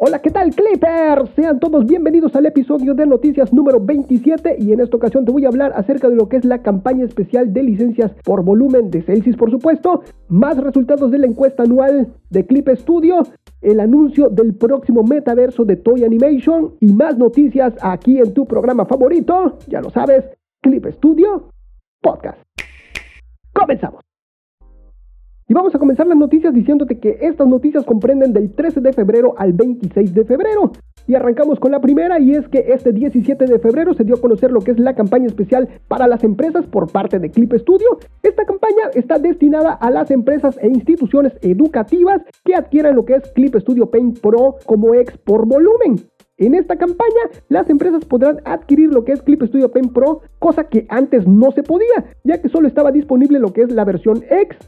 Hola, ¿qué tal Clippers? Sean todos bienvenidos al episodio de noticias número 27 y en esta ocasión te voy a hablar acerca de lo que es la campaña especial de licencias por volumen de Celsius, por supuesto, más resultados de la encuesta anual de Clip Studio, el anuncio del próximo metaverso de Toy Animation y más noticias aquí en tu programa favorito, ya lo sabes, Clip Studio Podcast. Comenzamos. Y vamos a comenzar las noticias diciéndote que estas noticias comprenden del 13 de febrero al 26 de febrero. Y arrancamos con la primera y es que este 17 de febrero se dio a conocer lo que es la campaña especial para las empresas por parte de Clip Studio. Esta campaña está destinada a las empresas e instituciones educativas que adquieran lo que es Clip Studio Paint Pro como ex por volumen. En esta campaña, las empresas podrán adquirir lo que es Clip Studio Paint Pro, cosa que antes no se podía, ya que solo estaba disponible lo que es la versión X.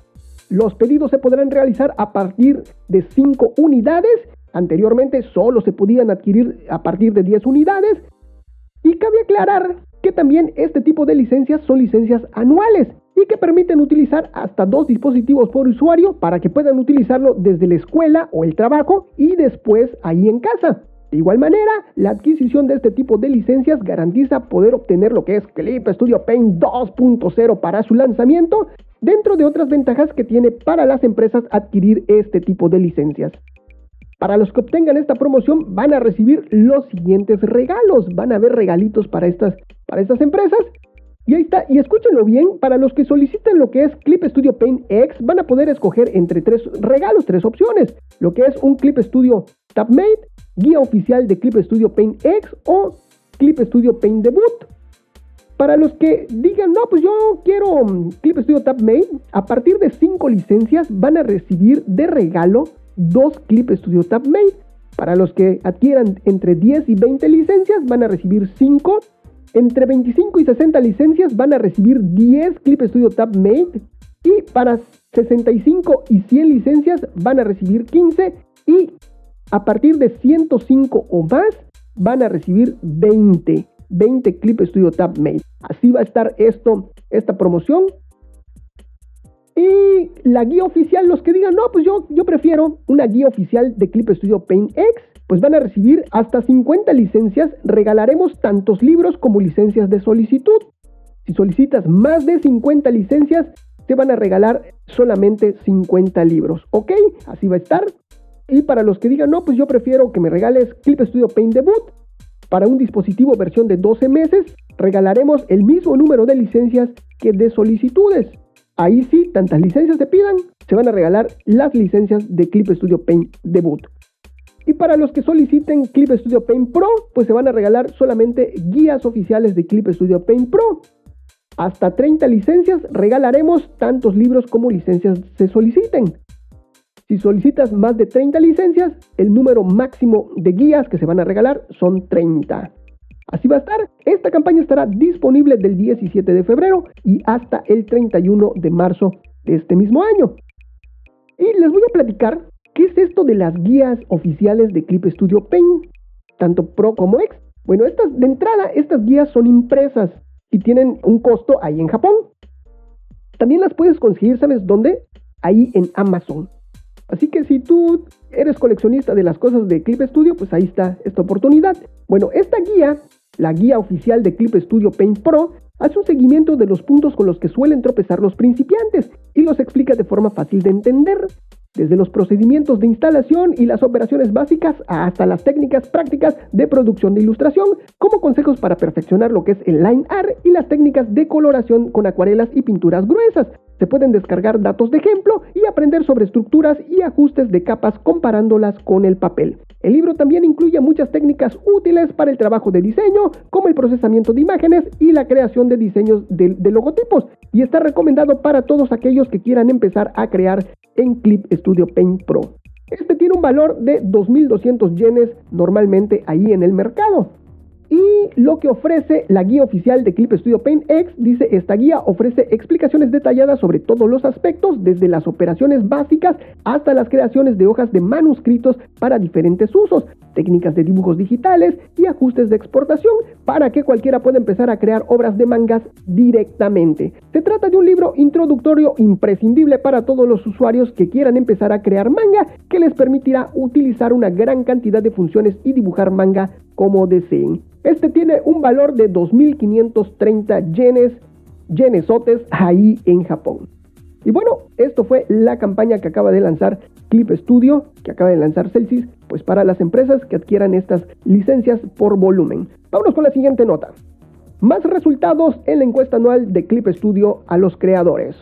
Los pedidos se podrán realizar a partir de 5 unidades. Anteriormente solo se podían adquirir a partir de 10 unidades. Y cabe aclarar que también este tipo de licencias son licencias anuales y que permiten utilizar hasta dos dispositivos por usuario para que puedan utilizarlo desde la escuela o el trabajo y después ahí en casa. De igual manera, la adquisición de este tipo de licencias garantiza poder obtener lo que es Clip Studio Paint 2.0 para su lanzamiento dentro de otras ventajas que tiene para las empresas adquirir este tipo de licencias. Para los que obtengan esta promoción van a recibir los siguientes regalos, van a haber regalitos para estas, para estas empresas. Y ahí está, y escúchenlo bien, para los que soliciten lo que es Clip Studio Paint X, van a poder escoger entre tres regalos, tres opciones. Lo que es un Clip Studio TabMate, guía oficial de Clip Studio Paint X o Clip Studio Paint Debut. Para los que digan, no, pues yo quiero mm, Clip Studio TabMate, a partir de 5 licencias van a recibir de regalo 2 Clip Studio TabMate. Para los que adquieran entre 10 y 20 licencias van a recibir 5. Entre 25 y 60 licencias van a recibir 10 Clip Studio TabMate. Y para 65 y 100 licencias van a recibir 15. Y a partir de 105 o más van a recibir 20. 20 Clip Studio Tab Mate. Así va a estar esto, esta promoción. Y la guía oficial, los que digan, no, pues yo, yo prefiero una guía oficial de Clip Studio Paint X, pues van a recibir hasta 50 licencias. Regalaremos tantos libros como licencias de solicitud. Si solicitas más de 50 licencias, te van a regalar solamente 50 libros, ¿ok? Así va a estar. Y para los que digan, no, pues yo prefiero que me regales Clip Studio Paint Debut, para un dispositivo versión de 12 meses, regalaremos el mismo número de licencias que de solicitudes. Ahí sí, tantas licencias se pidan, se van a regalar las licencias de Clip Studio Paint Debut. Y para los que soliciten Clip Studio Paint Pro, pues se van a regalar solamente guías oficiales de Clip Studio Paint Pro. Hasta 30 licencias regalaremos tantos libros como licencias se soliciten. Si solicitas más de 30 licencias, el número máximo de guías que se van a regalar son 30. Así va a estar. Esta campaña estará disponible del 17 de febrero y hasta el 31 de marzo de este mismo año. Y les voy a platicar qué es esto de las guías oficiales de Clip Studio Paint, tanto Pro como X. Bueno, estas de entrada, estas guías son impresas y tienen un costo ahí en Japón. También las puedes conseguir, ¿sabes dónde? Ahí en Amazon. Así que si tú eres coleccionista de las cosas de Clip Studio, pues ahí está esta oportunidad. Bueno, esta guía, la guía oficial de Clip Studio Paint Pro, hace un seguimiento de los puntos con los que suelen tropezar los principiantes y los explica de forma fácil de entender desde los procedimientos de instalación y las operaciones básicas hasta las técnicas prácticas de producción de ilustración, como consejos para perfeccionar lo que es el line art y las técnicas de coloración con acuarelas y pinturas gruesas. Se pueden descargar datos de ejemplo y aprender sobre estructuras y ajustes de capas comparándolas con el papel. El libro también incluye muchas técnicas útiles para el trabajo de diseño, como el procesamiento de imágenes y la creación de diseños de, logotipos, y está recomendado para todos aquellos que quieran empezar a crear en Clip Studio Paint Pro. Este tiene un valor de 2.200 yenes normalmente ahí en el mercado. Lo que ofrece la guía oficial de Clip Studio Paint X dice, esta guía ofrece explicaciones detalladas sobre todos los aspectos, desde las operaciones básicas hasta las creaciones de hojas de manuscritos para diferentes usos, técnicas de dibujos digitales y ajustes de exportación para que cualquiera pueda empezar a crear obras de mangas directamente. Se trata de un libro introductorio imprescindible para todos los usuarios que quieran empezar a crear manga que les permitirá utilizar una gran cantidad de funciones y dibujar manga como deseen. Este tiene un valor de 2.530 yenes, yenesotes ahí en Japón. Y bueno, esto fue la campaña que acaba de lanzar Clip Studio, que acaba de lanzar Celsius, pues para las empresas que adquieran estas licencias por volumen. Vámonos con la siguiente nota. Más resultados en la encuesta anual de Clip Studio a los creadores.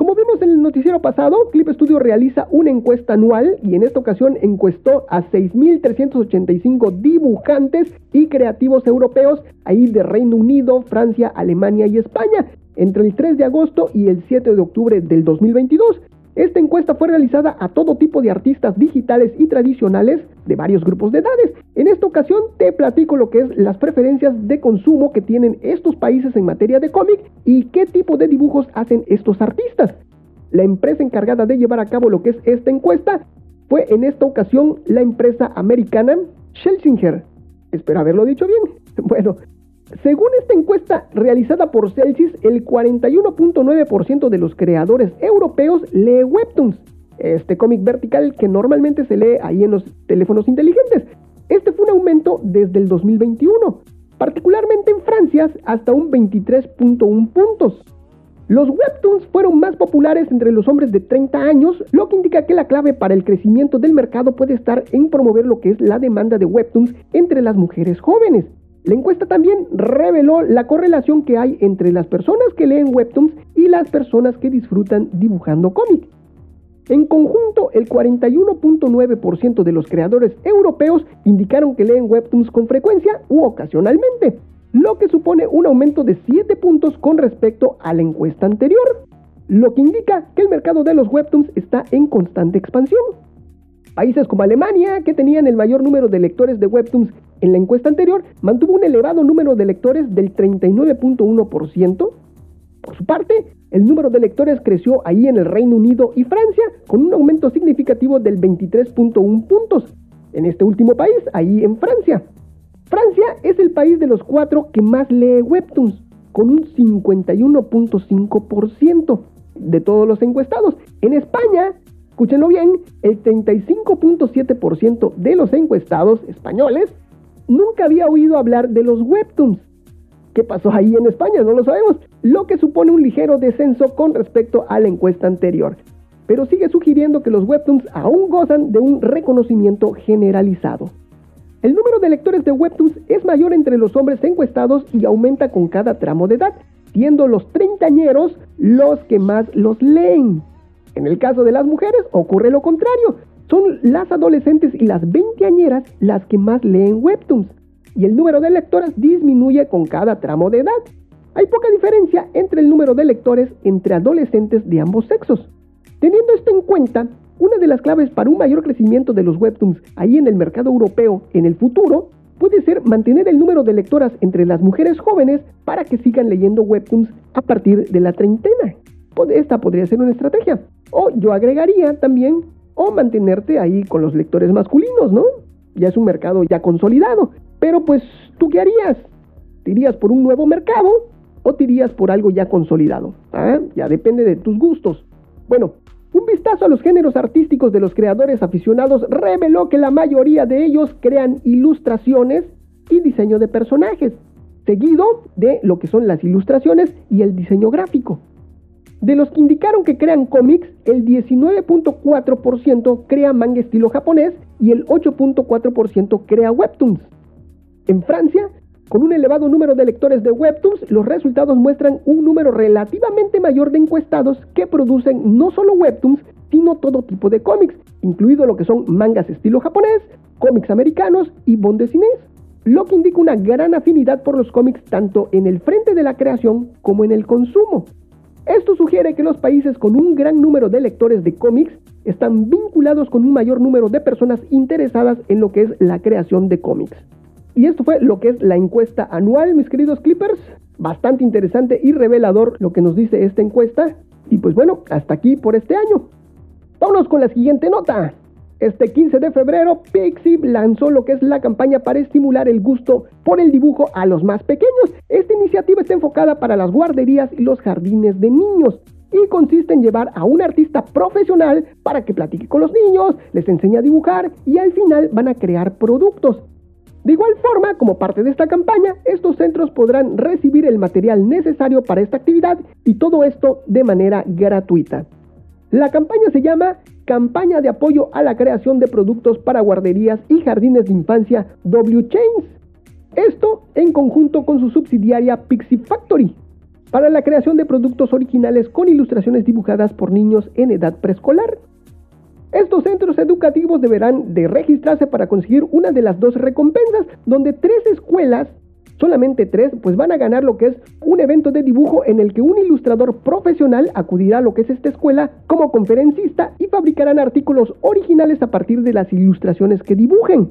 Como vimos en el noticiero pasado, Clip Studio realiza una encuesta anual y en esta ocasión encuestó a 6.385 dibujantes y creativos europeos, ahí de Reino Unido, Francia, Alemania y España, entre el 3 de agosto y el 7 de octubre del 2022. Esta encuesta fue realizada a todo tipo de artistas digitales y tradicionales de varios grupos de edades. En esta ocasión te platico lo que es las preferencias de consumo que tienen estos países en materia de cómic y qué tipo de dibujos hacen estos artistas. La empresa encargada de llevar a cabo lo que es esta encuesta fue en esta ocasión la empresa americana Schlesinger. Espero haberlo dicho bien. Bueno, según esta encuesta realizada por Celsius, el 41.9% de los creadores europeos lee webtoons, este cómic vertical que normalmente se lee ahí en los teléfonos inteligentes. Este fue un aumento desde el 2021, particularmente en Francia hasta un 23.1 puntos. Los webtoons fueron más populares entre los hombres de 30 años, lo que indica que la clave para el crecimiento del mercado puede estar en promover lo que es la demanda de webtoons entre las mujeres jóvenes. La encuesta también reveló la correlación que hay entre las personas que leen webtoons y las personas que disfrutan dibujando cómics. En conjunto, el 41.9% de los creadores europeos indicaron que leen webtoons con frecuencia u ocasionalmente, lo que supone un aumento de 7 puntos con respecto a la encuesta anterior, lo que indica que el mercado de los webtoons está en constante expansión. Países como Alemania, que tenían el mayor número de lectores de webtoons en la encuesta anterior, mantuvo un elevado número de lectores del 39.1%. Por su parte, el número de lectores creció ahí en el Reino Unido y Francia, con un aumento significativo del 23.1 puntos. En este último país, ahí en Francia. Francia es el país de los cuatro que más lee webtoons, con un 51.5% de todos los encuestados. En España, escúchenlo bien, el 35.7% de los encuestados españoles nunca había oído hablar de los webtoons. ¿Qué pasó ahí en España? No lo sabemos, lo que supone un ligero descenso con respecto a la encuesta anterior. Pero sigue sugiriendo que los webtoons aún gozan de un reconocimiento generalizado. El número de lectores de webtoons es mayor entre los hombres encuestados y aumenta con cada tramo de edad, siendo los treintañeros los que más los leen. En el caso de las mujeres ocurre lo contrario, son las adolescentes y las veinteañeras las que más leen webtoons, y el número de lectoras disminuye con cada tramo de edad. Hay poca diferencia entre el número de lectores entre adolescentes de ambos sexos. Teniendo esto en cuenta, una de las claves para un mayor crecimiento de los webtoons ahí en el mercado europeo en el futuro puede ser mantener el número de lectoras entre las mujeres jóvenes para que sigan leyendo webtoons a partir de la treintena. Esta podría ser una estrategia. O yo agregaría también o mantenerte ahí con los lectores masculinos, ¿no? Ya es un mercado ya consolidado. Pero pues, ¿tú qué harías? ¿Te irías por un nuevo mercado o te irías por algo ya consolidado? ¿Ah? Ya depende de tus gustos. Bueno, un vistazo a los géneros artísticos de los creadores aficionados reveló que la mayoría de ellos crean ilustraciones y diseño de personajes, seguido de lo que son las ilustraciones y el diseño gráfico. De los que indicaron que crean cómics, el 19.4% crea manga estilo japonés y el 8.4% crea webtoons. En Francia, con un elevado número de lectores de webtoons, los resultados muestran un número relativamente mayor de encuestados que producen no solo webtoons, sino todo tipo de cómics, incluido lo que son mangas estilo japonés, cómics americanos y bondesines, lo que indica una gran afinidad por los cómics tanto en el frente de la creación como en el consumo. Esto sugiere que los países con un gran número de lectores de cómics están vinculados con un mayor número de personas interesadas en lo que es la creación de cómics. Y esto fue lo que es la encuesta anual, mis queridos Clippers. Bastante interesante y revelador lo que nos dice esta encuesta. Y pues bueno, hasta aquí por este año. Vámonos con la siguiente nota. Este 15 de febrero, Pixie lanzó lo que es la campaña para estimular el gusto por el dibujo a los más pequeños. Esta iniciativa está enfocada para las guarderías y los jardines de niños y consiste en llevar a un artista profesional para que platique con los niños, les enseñe a dibujar y al final van a crear productos. De igual forma, como parte de esta campaña, estos centros podrán recibir el material necesario para esta actividad y todo esto de manera gratuita. La campaña se llama Campaña de apoyo a la creación de productos para guarderías y jardines de infancia W Chains. Esto en conjunto con su subsidiaria Pixie Factory, para la creación de productos originales con ilustraciones dibujadas por niños en edad preescolar. Estos centros educativos deberán de registrarse para conseguir una de las dos recompensas, donde tres escuelas, solamente tres, pues van a ganar lo que es un evento de dibujo en el que un ilustrador profesional acudirá a lo que es esta escuela como conferencista y fabricarán artículos originales a partir de las ilustraciones que dibujen.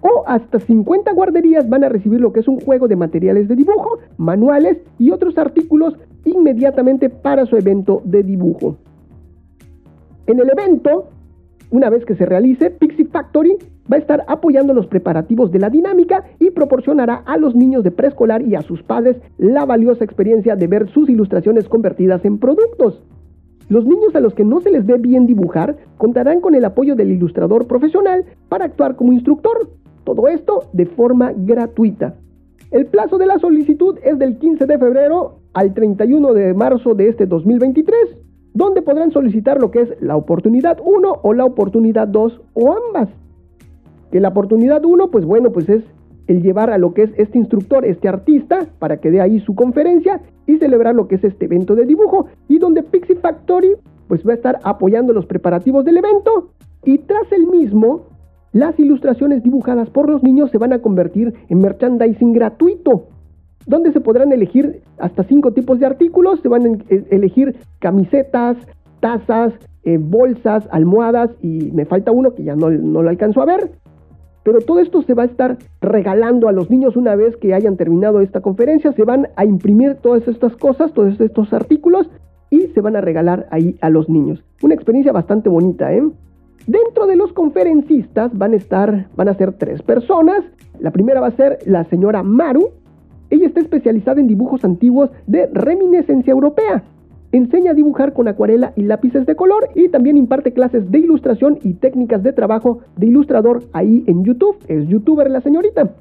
O hasta 50 guarderías van a recibir lo que es un juego de materiales de dibujo, manuales y otros artículos inmediatamente para su evento de dibujo. En el evento, una vez que se realice, Pixie Factory va a estar apoyando los preparativos de la dinámica y proporcionará a los niños de preescolar y a sus padres la valiosa experiencia de ver sus ilustraciones convertidas en productos. Los niños a los que no se les dé bien dibujar contarán con el apoyo del ilustrador profesional para actuar como instructor. Todo esto de forma gratuita. El plazo de la solicitud es del 15 de febrero al 31 de marzo de este 2023 donde podrán solicitar lo que es la oportunidad 1 o la oportunidad 2 o ambas. Que la oportunidad 1, pues bueno, pues es el llevar a lo que es este instructor, este artista, para que dé ahí su conferencia y celebrar lo que es este evento de dibujo y donde Pixie Factory pues va a estar apoyando los preparativos del evento y tras el mismo las ilustraciones dibujadas por los niños se van a convertir en merchandising gratuito donde se podrán elegir hasta cinco tipos de artículos, se van a e, elegir camisetas, tazas, eh, bolsas, almohadas y me falta uno que ya no, no lo alcanzo a ver. Pero todo esto se va a estar regalando a los niños una vez que hayan terminado esta conferencia. Se van a imprimir todas estas cosas, todos estos artículos y se van a regalar ahí a los niños. Una experiencia bastante bonita, ¿eh? Dentro de los conferencistas van a estar, van a ser tres personas. La primera va a ser la señora Maru, ella está especializada en dibujos antiguos de reminiscencia europea. Enseña a dibujar con acuarela y lápices de color y también imparte clases de ilustración y técnicas de trabajo de ilustrador ahí en YouTube. Es youtuber la señorita.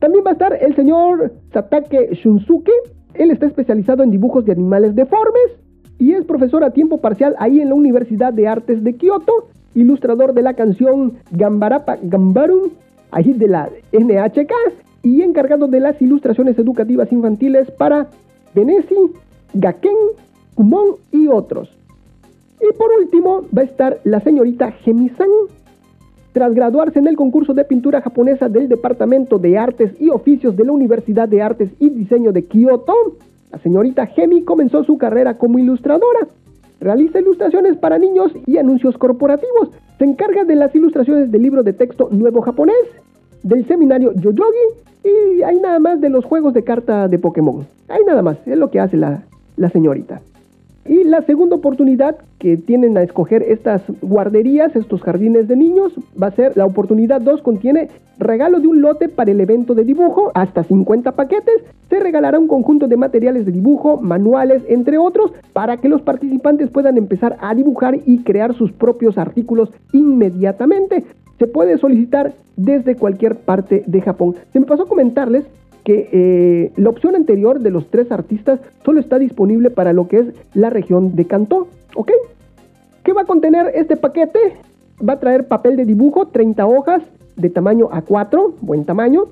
También va a estar el señor Satake Shunsuke. Él está especializado en dibujos de animales deformes y es profesor a tiempo parcial ahí en la Universidad de Artes de Kioto, ilustrador de la canción Gambarapa Gambaru, ahí de la NHK y encargado de las ilustraciones educativas infantiles para Venesi, Gaken, Kumon y otros. Y por último va a estar la señorita Gemi-san. Tras graduarse en el concurso de pintura japonesa del Departamento de Artes y Oficios de la Universidad de Artes y Diseño de Kyoto, la señorita Gemi comenzó su carrera como ilustradora. Realiza ilustraciones para niños y anuncios corporativos. Se encarga de las ilustraciones del libro de texto Nuevo Japonés, del seminario Yoyogi y hay nada más de los juegos de carta de Pokémon. Hay nada más, es lo que hace la señorita. Y la segunda oportunidad que tienen a escoger estas guarderías, estos jardines de niños, va a ser la oportunidad 2, contiene regalo de un lote para el evento de dibujo, hasta 50 paquetes, se regalará un conjunto de materiales de dibujo, manuales, entre otros, para que los participantes puedan empezar a dibujar y crear sus propios artículos inmediatamente se puede solicitar desde cualquier parte de Japón. Se me pasó a comentarles que eh, la opción anterior de los tres artistas solo está disponible para lo que es la región de Kanto. ¿Ok? ¿Qué va a contener este paquete? Va a traer papel de dibujo, 30 hojas de tamaño A4, buen tamaño,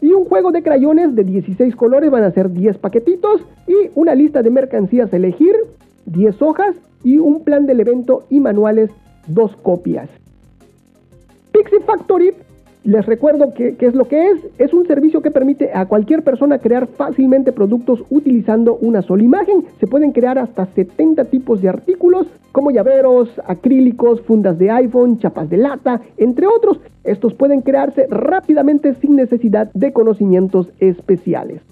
y un juego de crayones de 16 colores, van a ser 10 paquetitos, y una lista de mercancías a elegir, 10 hojas, y un plan del evento y manuales, dos copias. Pixie Factory Les recuerdo qué es lo que es. Es un servicio que permite a cualquier persona crear fácilmente productos utilizando una sola imagen. Se pueden crear hasta 70 tipos de artículos como llaveros, acrílicos, fundas de iPhone, chapas de lata, entre otros. Estos pueden crearse rápidamente sin necesidad de conocimientos especiales.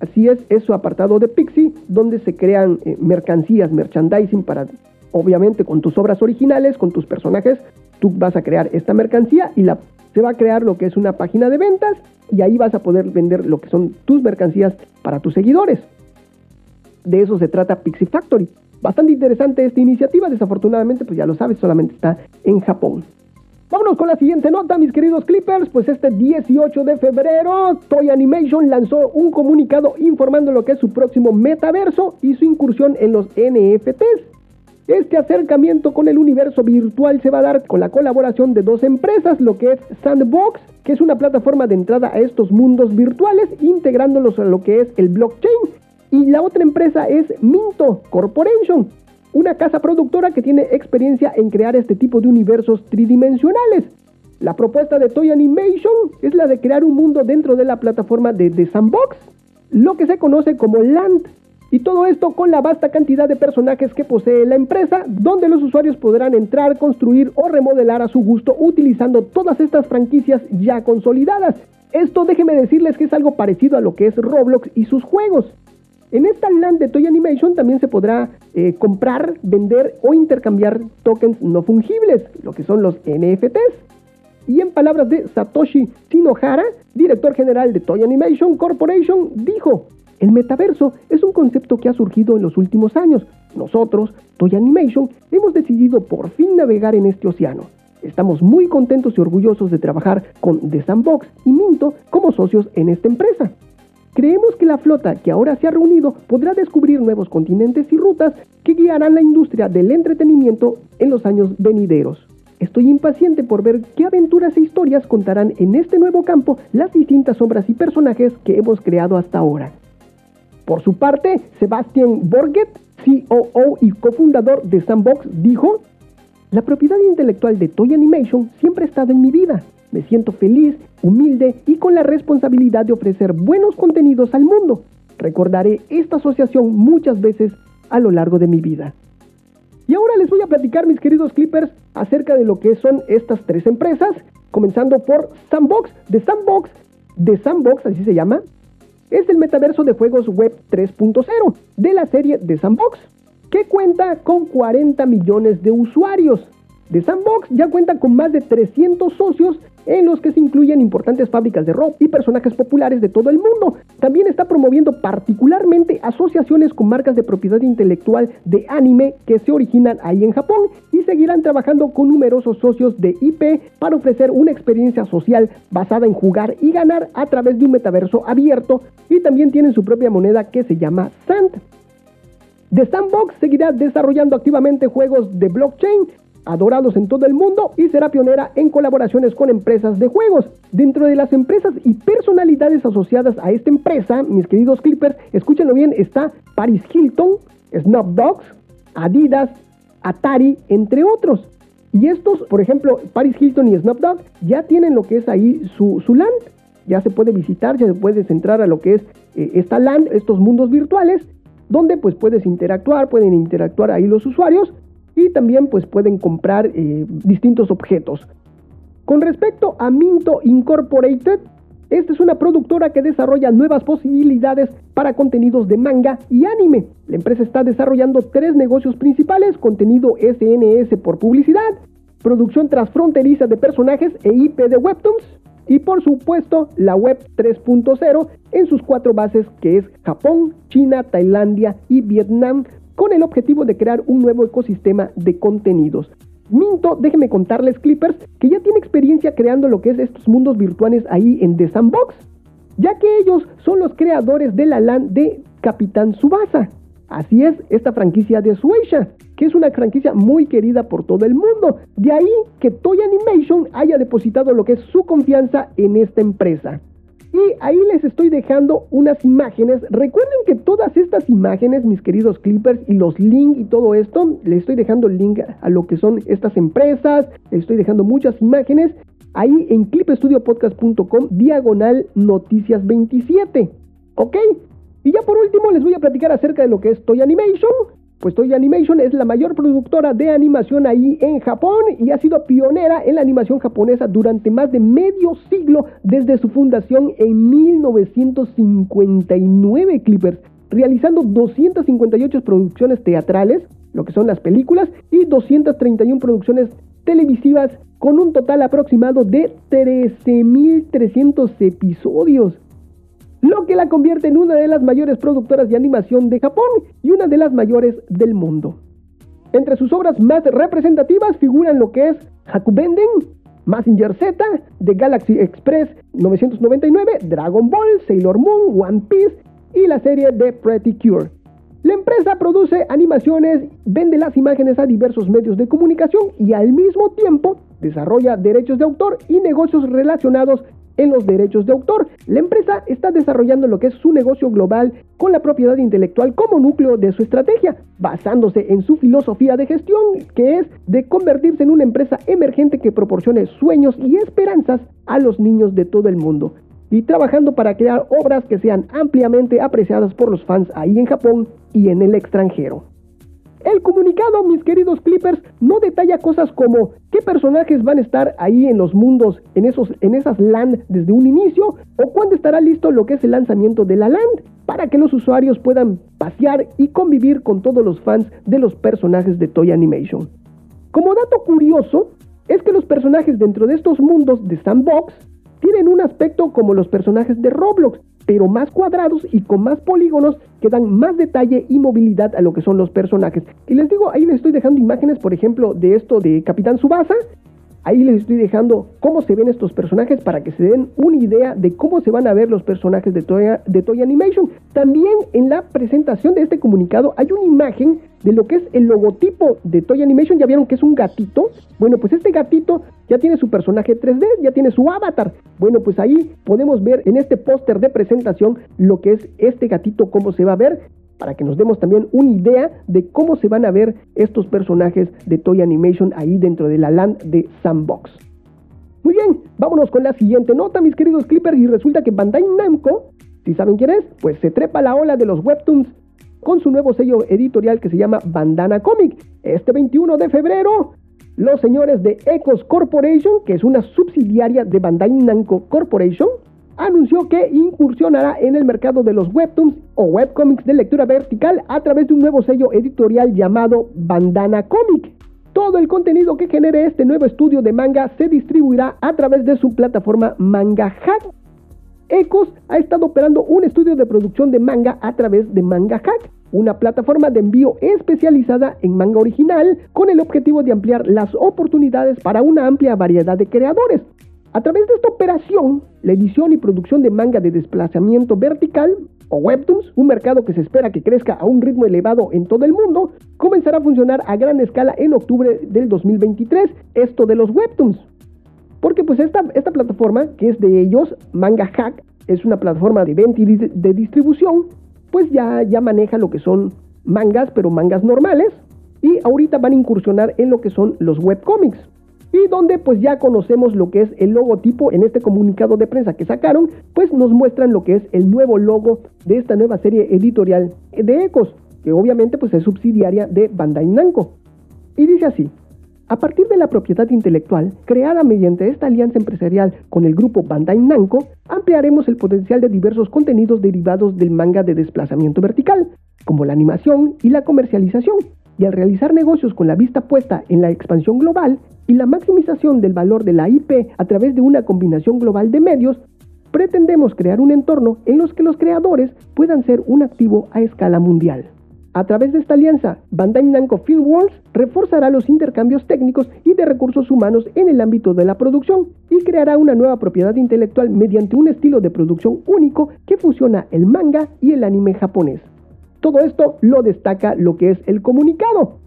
Así es, es su apartado de Pixie, donde se crean eh, mercancías, merchandising para, obviamente, con tus obras originales, con tus personajes, tú vas a crear esta mercancía y se va a crear lo que es una página de ventas y ahí vas a poder vender lo que son tus mercancías para tus seguidores. De eso se trata Pixie Factory. Bastante interesante esta iniciativa, desafortunadamente, pues ya lo sabes, solamente está en Japón. Vámonos con la siguiente nota, mis queridos Clippers. Pues este 18 de febrero, Toy Animation lanzó un comunicado informando lo que es su próximo metaverso y su incursión en los NFTs. Este acercamiento con el universo virtual se va a dar con la colaboración de dos empresas, lo que es Sandbox, que es una plataforma de entrada a estos mundos virtuales, integrándolos a lo que es el blockchain, y la otra empresa es Minto Corporation, una casa productora que tiene experiencia en crear este tipo de universos tridimensionales. La propuesta de Toy Animation es la de crear un mundo dentro de la plataforma de The Sandbox, lo que se conoce como Land. Y todo esto con la vasta cantidad de personajes que posee la empresa, donde los usuarios podrán entrar, construir o remodelar a su gusto utilizando todas estas franquicias ya consolidadas. Esto déjeme decirles que es algo parecido a lo que es Roblox y sus juegos. En esta land de Toy Animation también se podrá eh, comprar, vender o intercambiar tokens no fungibles, lo que son los NFTs. Y en palabras de Satoshi Shinohara, director general de Toy Animation Corporation, dijo, el metaverso es un concepto que ha surgido en los últimos años. Nosotros, Toy Animation, hemos decidido por fin navegar en este océano. Estamos muy contentos y orgullosos de trabajar con The Sandbox y Minto como socios en esta empresa. Creemos que la flota que ahora se ha reunido podrá descubrir nuevos continentes y rutas que guiarán la industria del entretenimiento en los años venideros. Estoy impaciente por ver qué aventuras e historias contarán en este nuevo campo las distintas obras y personajes que hemos creado hasta ahora. Por su parte, Sebastian Borget, COO y cofundador de Sandbox, dijo, La propiedad intelectual de Toy Animation siempre ha estado en mi vida. Me siento feliz, humilde y con la responsabilidad de ofrecer buenos contenidos al mundo. Recordaré esta asociación muchas veces a lo largo de mi vida. Y ahora les voy a platicar, mis queridos Clippers, acerca de lo que son estas tres empresas, comenzando por Sandbox. De Sandbox, de Sandbox, así se llama, es el metaverso de juegos web 3.0 de la serie de Sandbox, que cuenta con 40 millones de usuarios. De Sandbox ya cuenta con más de 300 socios en los que se incluyen importantes fábricas de rock y personajes populares de todo el mundo. También está promoviendo particularmente asociaciones con marcas de propiedad intelectual de anime que se originan ahí en Japón y seguirán trabajando con numerosos socios de IP para ofrecer una experiencia social basada en jugar y ganar a través de un metaverso abierto y también tienen su propia moneda que se llama Sand. The Sandbox seguirá desarrollando activamente juegos de blockchain adorados en todo el mundo y será pionera en colaboraciones con empresas de juegos. Dentro de las empresas y personalidades asociadas a esta empresa, mis queridos Clippers, escúchenlo bien, está Paris Hilton, Snoop Dogs, Adidas, Atari, entre otros. Y estos, por ejemplo, Paris Hilton y Snoop Dogg ya tienen lo que es ahí su, su land. Ya se puede visitar, ya se puede centrar a lo que es eh, esta land, estos mundos virtuales, donde pues puedes interactuar, pueden interactuar ahí los usuarios y también pues pueden comprar eh, distintos objetos. Con respecto a Minto Incorporated, esta es una productora que desarrolla nuevas posibilidades para contenidos de manga y anime. La empresa está desarrollando tres negocios principales, contenido SNS por publicidad, producción transfronteriza de personajes e IP de webtoons, y por supuesto la web 3.0 en sus cuatro bases que es Japón, China, Tailandia y Vietnam, con el objetivo de crear un nuevo ecosistema de contenidos. Minto, déjenme contarles, Clippers, que ya tiene experiencia creando lo que es estos mundos virtuales ahí en The Sandbox, ya que ellos son los creadores de la LAN de Capitán Subasa. Así es, esta franquicia de Suecia, que es una franquicia muy querida por todo el mundo. De ahí que Toy Animation haya depositado lo que es su confianza en esta empresa. Y ahí les estoy dejando unas imágenes. Recuerden que todas estas imágenes, mis queridos clippers, y los links y todo esto, les estoy dejando el link a lo que son estas empresas. Les estoy dejando muchas imágenes. ahí en clipestudiopodcast.com diagonal noticias 27. ¿Ok? Y ya por último les voy a platicar acerca de lo que es Toy Animation. Pues Toy Animation es la mayor productora de animación ahí en Japón y ha sido pionera en la animación japonesa durante más de medio siglo desde su fundación en 1959 Clippers, realizando 258 producciones teatrales, lo que son las películas, y 231 producciones televisivas con un total aproximado de 13.300 episodios lo que la convierte en una de las mayores productoras de animación de Japón y una de las mayores del mundo. Entre sus obras más representativas figuran lo que es Hakubenden, Massinger Z, The Galaxy Express 999, Dragon Ball, Sailor Moon, One Piece y la serie The Pretty Cure. La empresa produce animaciones, vende las imágenes a diversos medios de comunicación y al mismo tiempo desarrolla derechos de autor y negocios relacionados en los derechos de autor. La empresa está desarrollando lo que es su negocio global con la propiedad intelectual como núcleo de su estrategia, basándose en su filosofía de gestión, que es de convertirse en una empresa emergente que proporcione sueños y esperanzas a los niños de todo el mundo. Y trabajando para crear obras que sean ampliamente apreciadas por los fans ahí en Japón y en el extranjero. El comunicado, mis queridos Clippers, no detalla cosas como qué personajes van a estar ahí en los mundos, en, esos, en esas land desde un inicio, o cuándo estará listo lo que es el lanzamiento de la land, para que los usuarios puedan pasear y convivir con todos los fans de los personajes de Toy Animation. Como dato curioso, es que los personajes dentro de estos mundos de Sandbox tienen un aspecto como los personajes de Roblox, pero más cuadrados y con más polígonos que dan más detalle y movilidad a lo que son los personajes. Y les digo, ahí les estoy dejando imágenes, por ejemplo, de esto de Capitán Subasa, Ahí les estoy dejando cómo se ven estos personajes para que se den una idea de cómo se van a ver los personajes de Toy, de Toy Animation. También en la presentación de este comunicado hay una imagen de lo que es el logotipo de Toy Animation. Ya vieron que es un gatito. Bueno, pues este gatito ya tiene su personaje 3D, ya tiene su avatar. Bueno, pues ahí podemos ver en este póster de presentación lo que es este gatito, cómo se va a ver para que nos demos también una idea de cómo se van a ver estos personajes de Toy Animation ahí dentro de la land de Sandbox. Muy bien, vámonos con la siguiente nota, mis queridos Clippers, y resulta que Bandai Namco, si saben quién es, pues se trepa la ola de los webtoons con su nuevo sello editorial que se llama Bandana Comic. Este 21 de febrero, los señores de Ecos Corporation, que es una subsidiaria de Bandai Namco Corporation, anunció que incursionará en el mercado de los webtoons o webcomics de lectura vertical a través de un nuevo sello editorial llamado Bandana Comic. Todo el contenido que genere este nuevo estudio de manga se distribuirá a través de su plataforma Manga Hack. Ecos ha estado operando un estudio de producción de manga a través de Manga Hack, una plataforma de envío especializada en manga original con el objetivo de ampliar las oportunidades para una amplia variedad de creadores. A través de esta operación, la edición y producción de manga de desplazamiento vertical o webtoons, un mercado que se espera que crezca a un ritmo elevado en todo el mundo, comenzará a funcionar a gran escala en octubre del 2023, esto de los webtoons. Porque pues esta, esta plataforma, que es de ellos, Manga Hack, es una plataforma de venta y de distribución, pues ya, ya maneja lo que son mangas, pero mangas normales, y ahorita van a incursionar en lo que son los webcomics y donde pues ya conocemos lo que es el logotipo en este comunicado de prensa que sacaron, pues nos muestran lo que es el nuevo logo de esta nueva serie editorial de Ecos, que obviamente pues es subsidiaria de Bandai Namco. Y dice así: a partir de la propiedad intelectual creada mediante esta alianza empresarial con el grupo Bandai Namco, ampliaremos el potencial de diversos contenidos derivados del manga de desplazamiento vertical, como la animación y la comercialización, y al realizar negocios con la vista puesta en la expansión global y la maximización del valor de la IP a través de una combinación global de medios, pretendemos crear un entorno en los que los creadores puedan ser un activo a escala mundial. A través de esta alianza, Bandai Namco Filmworks reforzará los intercambios técnicos y de recursos humanos en el ámbito de la producción y creará una nueva propiedad intelectual mediante un estilo de producción único que fusiona el manga y el anime japonés. Todo esto lo destaca lo que es el comunicado.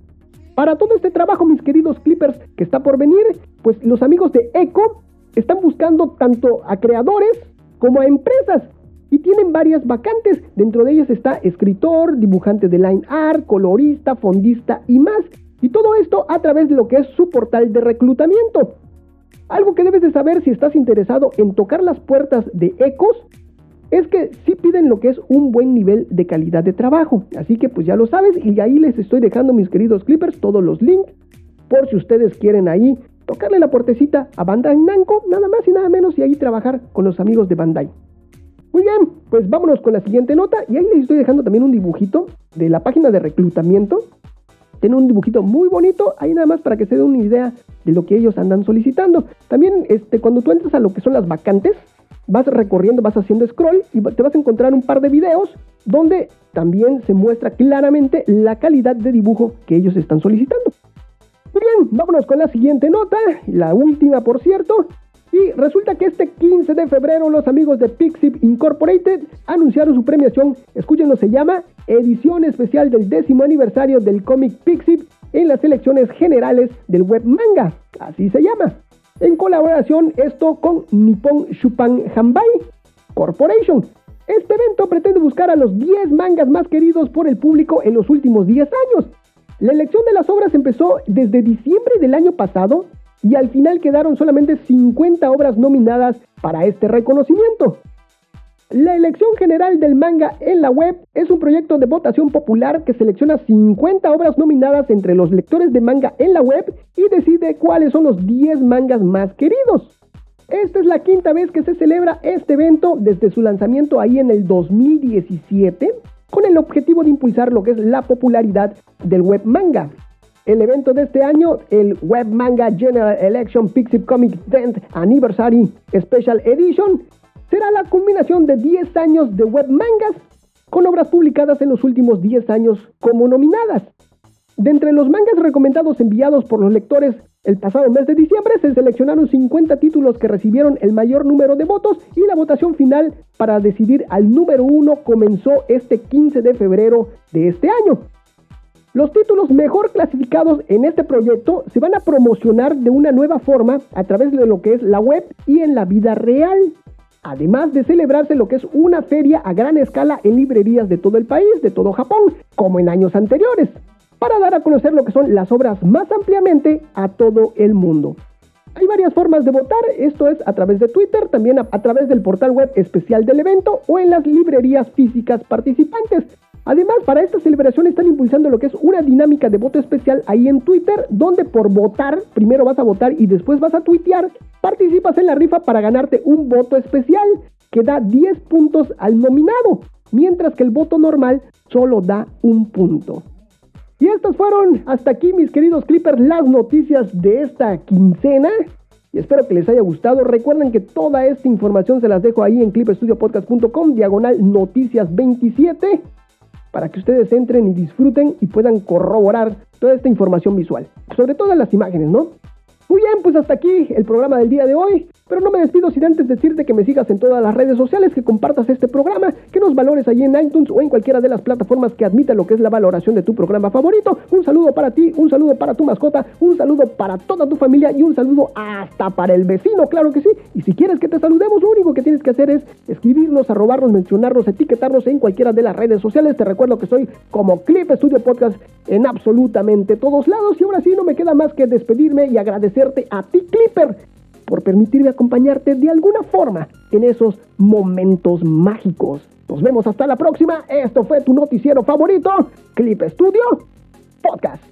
Para todo este trabajo, mis queridos Clippers, que está por venir, pues los amigos de Echo están buscando tanto a creadores como a empresas y tienen varias vacantes. Dentro de ellas está escritor, dibujante de line art, colorista, fondista y más. Y todo esto a través de lo que es su portal de reclutamiento. Algo que debes de saber si estás interesado en tocar las puertas de Ecos es que sí piden lo que es un buen nivel de calidad de trabajo. Así que pues ya lo sabes y ahí les estoy dejando mis queridos clippers todos los links por si ustedes quieren ahí tocarle la puertecita a Bandai Namco, nada más y nada menos y ahí trabajar con los amigos de Bandai. Muy bien, pues vámonos con la siguiente nota y ahí les estoy dejando también un dibujito de la página de reclutamiento. Tiene un dibujito muy bonito, ahí nada más para que se den una idea de lo que ellos andan solicitando. También este, cuando tú entras a lo que son las vacantes, vas recorriendo, vas haciendo scroll y te vas a encontrar un par de videos donde también se muestra claramente la calidad de dibujo que ellos están solicitando. Muy bien, vámonos con la siguiente nota, la última por cierto. Y resulta que este 15 de febrero los amigos de Pixip Incorporated anunciaron su premiación, escúchenlo, se llama Edición Especial del décimo aniversario del cómic Pixip en las elecciones generales del web manga, así se llama en colaboración esto con Nippon Shupan Hanbai Corporation. Este evento pretende buscar a los 10 mangas más queridos por el público en los últimos 10 años. La elección de las obras empezó desde diciembre del año pasado y al final quedaron solamente 50 obras nominadas para este reconocimiento. La elección general del manga en la web es un proyecto de votación popular que selecciona 50 obras nominadas entre los lectores de manga en la web y decide cuáles son los 10 mangas más queridos. Esta es la quinta vez que se celebra este evento desde su lanzamiento ahí en el 2017 con el objetivo de impulsar lo que es la popularidad del web manga. El evento de este año, el Web Manga General Election Pixie Comic 10th Anniversary Special Edition, de 10 años de web mangas con obras publicadas en los últimos 10 años como nominadas. De entre los mangas recomendados enviados por los lectores el pasado mes de diciembre se seleccionaron 50 títulos que recibieron el mayor número de votos y la votación final para decidir al número uno comenzó este 15 de febrero de este año. Los títulos mejor clasificados en este proyecto se van a promocionar de una nueva forma a través de lo que es la web y en la vida real además de celebrarse lo que es una feria a gran escala en librerías de todo el país, de todo Japón, como en años anteriores, para dar a conocer lo que son las obras más ampliamente a todo el mundo. Hay varias formas de votar, esto es a través de Twitter, también a, través del portal web especial del evento o en las librerías físicas participantes. Además, para esta celebración están impulsando lo que es una dinámica de voto especial ahí en Twitter, donde por votar, primero vas a votar y después vas a tuitear, participas en la rifa para ganarte un voto especial que da 10 puntos al nominado, mientras que el voto normal solo da un punto. Y estas fueron hasta aquí, mis queridos clippers, las noticias de esta quincena. Y espero que les haya gustado. Recuerden que toda esta información se las dejo ahí en clipstudiopodcast.com, diagonal noticias 27 para que ustedes entren y disfruten y puedan corroborar toda esta información visual. Sobre todo las imágenes, ¿no? Muy bien, pues hasta aquí el programa del día de hoy. Pero no me despido sin antes decirte que me sigas en todas las redes sociales, que compartas este programa, que nos valores allí en iTunes o en cualquiera de las plataformas que admita lo que es la valoración de tu programa favorito. Un saludo para ti, un saludo para tu mascota, un saludo para toda tu familia y un saludo hasta para el vecino, claro que sí. Y si quieres que te saludemos, lo único que tienes que hacer es escribirnos, arrobarnos, mencionarnos, etiquetarnos en cualquiera de las redes sociales. Te recuerdo que soy como Clip Studio Podcast en absolutamente todos lados. Y ahora sí, no me queda más que despedirme y agradecerte a ti, Clipper por permitirme acompañarte de alguna forma en esos momentos mágicos. Nos vemos hasta la próxima. Esto fue tu noticiero favorito, Clip Studio Podcast.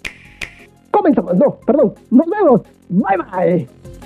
Comenzamos, no, perdón. Nos vemos. Bye bye.